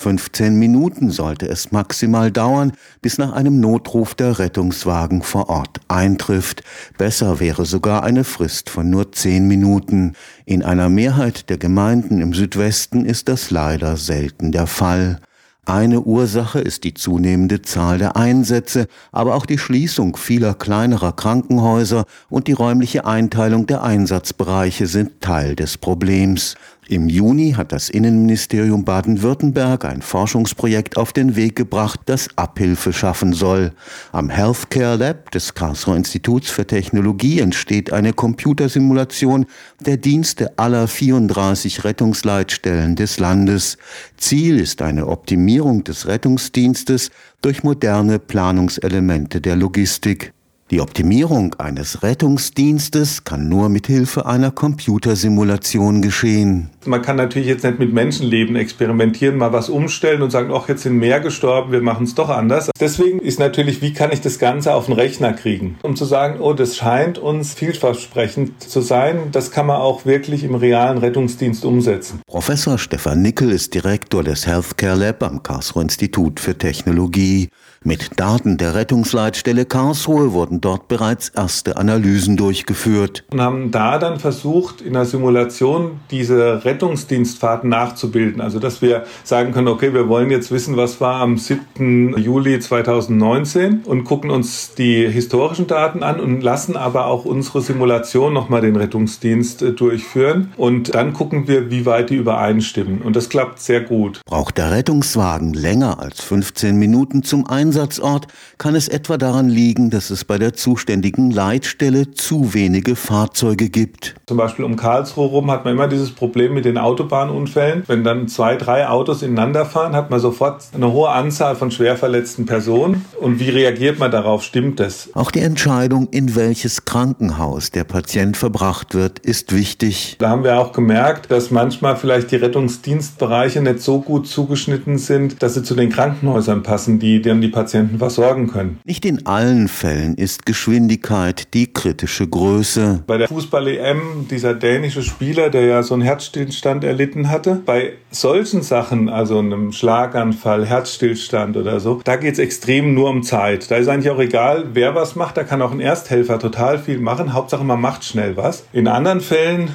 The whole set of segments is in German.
15 Minuten sollte es maximal dauern, bis nach einem Notruf der Rettungswagen vor Ort eintrifft. Besser wäre sogar eine Frist von nur 10 Minuten. In einer Mehrheit der Gemeinden im Südwesten ist das leider selten der Fall. Eine Ursache ist die zunehmende Zahl der Einsätze, aber auch die Schließung vieler kleinerer Krankenhäuser und die räumliche Einteilung der Einsatzbereiche sind Teil des Problems. Im Juni hat das Innenministerium Baden-Württemberg ein Forschungsprojekt auf den Weg gebracht, das Abhilfe schaffen soll. Am Healthcare Lab des Karlsruher Instituts für Technologie entsteht eine Computersimulation der Dienste aller 34 Rettungsleitstellen des Landes. Ziel ist eine Optimierung des Rettungsdienstes durch moderne Planungselemente der Logistik. Die Optimierung eines Rettungsdienstes kann nur mit Hilfe einer Computersimulation geschehen. Man kann natürlich jetzt nicht mit Menschenleben experimentieren, mal was umstellen und sagen, ach, jetzt sind mehr gestorben, wir machen es doch anders. Deswegen ist natürlich, wie kann ich das Ganze auf den Rechner kriegen? Um zu sagen, oh, das scheint uns vielversprechend zu sein, das kann man auch wirklich im realen Rettungsdienst umsetzen. Professor Stefan Nickel ist Direktor des Healthcare Lab am Karlsruher Institut für Technologie. Mit Daten der Rettungsleitstelle Karlsruhe wurden dort bereits erste Analysen durchgeführt. Und haben da dann versucht, in der Simulation diese Rettungsdienstfahrten nachzubilden. Also, dass wir sagen können, okay, wir wollen jetzt wissen, was war am 7. Juli 2019 und gucken uns die historischen Daten an und lassen aber auch unsere Simulation nochmal den Rettungsdienst äh, durchführen. Und dann gucken wir, wie weit die übereinstimmen. Und das klappt sehr gut. Braucht der Rettungswagen länger als 15 Minuten zum Einsatz? Einsatzort kann es etwa daran liegen, dass es bei der zuständigen Leitstelle zu wenige Fahrzeuge gibt. Zum Beispiel um Karlsruhe rum hat man immer dieses Problem mit den Autobahnunfällen. Wenn dann zwei, drei Autos ineinander fahren, hat man sofort eine hohe Anzahl von schwer verletzten Personen. Und wie reagiert man darauf? Stimmt das? Auch die Entscheidung, in welches Krankenhaus der Patient verbracht wird, ist wichtig. Da haben wir auch gemerkt, dass manchmal vielleicht die Rettungsdienstbereiche nicht so gut zugeschnitten sind, dass sie zu den Krankenhäusern passen, die dann die Patienten versorgen können. Nicht in allen Fällen ist Geschwindigkeit die kritische Größe. Bei der Fußball-EM, dieser dänische Spieler, der ja so einen Herzstillstand erlitten hatte, bei solchen Sachen, also einem Schlaganfall, Herzstillstand oder so, da geht es extrem nur um Zeit. Da ist eigentlich auch egal, wer was macht, da kann auch ein Ersthelfer total viel machen. Hauptsache, man macht schnell was. In anderen Fällen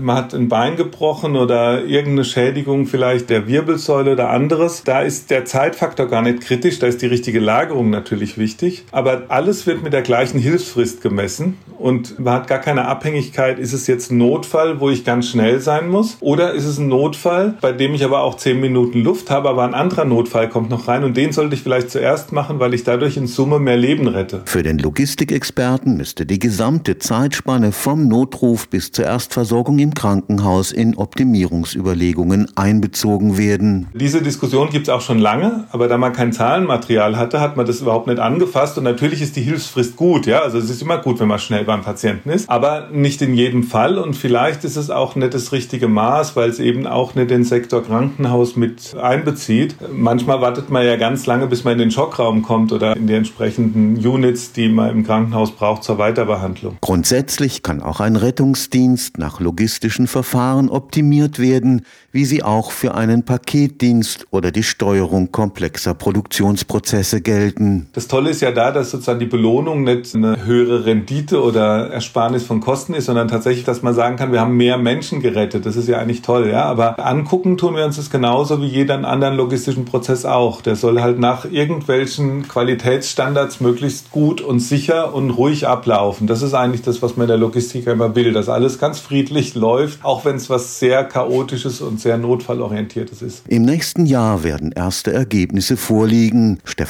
man hat ein Bein gebrochen oder irgendeine Schädigung vielleicht der Wirbelsäule oder anderes. Da ist der Zeitfaktor gar nicht kritisch, da ist die richtige Lagerung natürlich wichtig. Aber alles wird mit der gleichen Hilfsfrist gemessen und man hat gar keine Abhängigkeit, ist es jetzt ein Notfall, wo ich ganz schnell sein muss oder ist es ein Notfall, bei dem ich aber auch zehn Minuten Luft habe, aber ein anderer Notfall kommt noch rein und den sollte ich vielleicht zuerst machen, weil ich dadurch in Summe mehr Leben rette. Für den Logistikexperten müsste die gesamte Zeitspanne vom Notruf bis zur Erstversorgung Versorgung im Krankenhaus in Optimierungsüberlegungen einbezogen werden. Diese Diskussion gibt es auch schon lange, aber da man kein Zahlenmaterial hatte, hat man das überhaupt nicht angefasst. Und natürlich ist die Hilfsfrist gut, ja, also es ist immer gut, wenn man schnell beim Patienten ist, aber nicht in jedem Fall. Und vielleicht ist es auch nicht das richtige Maß, weil es eben auch nicht den Sektor Krankenhaus mit einbezieht. Manchmal wartet man ja ganz lange, bis man in den Schockraum kommt oder in die entsprechenden Units, die man im Krankenhaus braucht zur Weiterbehandlung. Grundsätzlich kann auch ein Rettungsdienst nach logistischen Verfahren optimiert werden, wie sie auch für einen Paketdienst oder die Steuerung komplexer Produktionsprozesse gelten. Das Tolle ist ja da, dass sozusagen die Belohnung nicht eine höhere Rendite oder Ersparnis von Kosten ist, sondern tatsächlich, dass man sagen kann, wir haben mehr Menschen gerettet. Das ist ja eigentlich toll, ja. Aber angucken tun wir uns das genauso wie jeden anderen logistischen Prozess auch. Der soll halt nach irgendwelchen Qualitätsstandards möglichst gut und sicher und ruhig ablaufen. Das ist eigentlich das, was man in der Logistik immer will, dass alles ganz friedlich läuft, auch wenn es was sehr chaotisches und sehr notfallorientiertes ist. Im nächsten Jahr werden erste Ergebnisse vorliegen.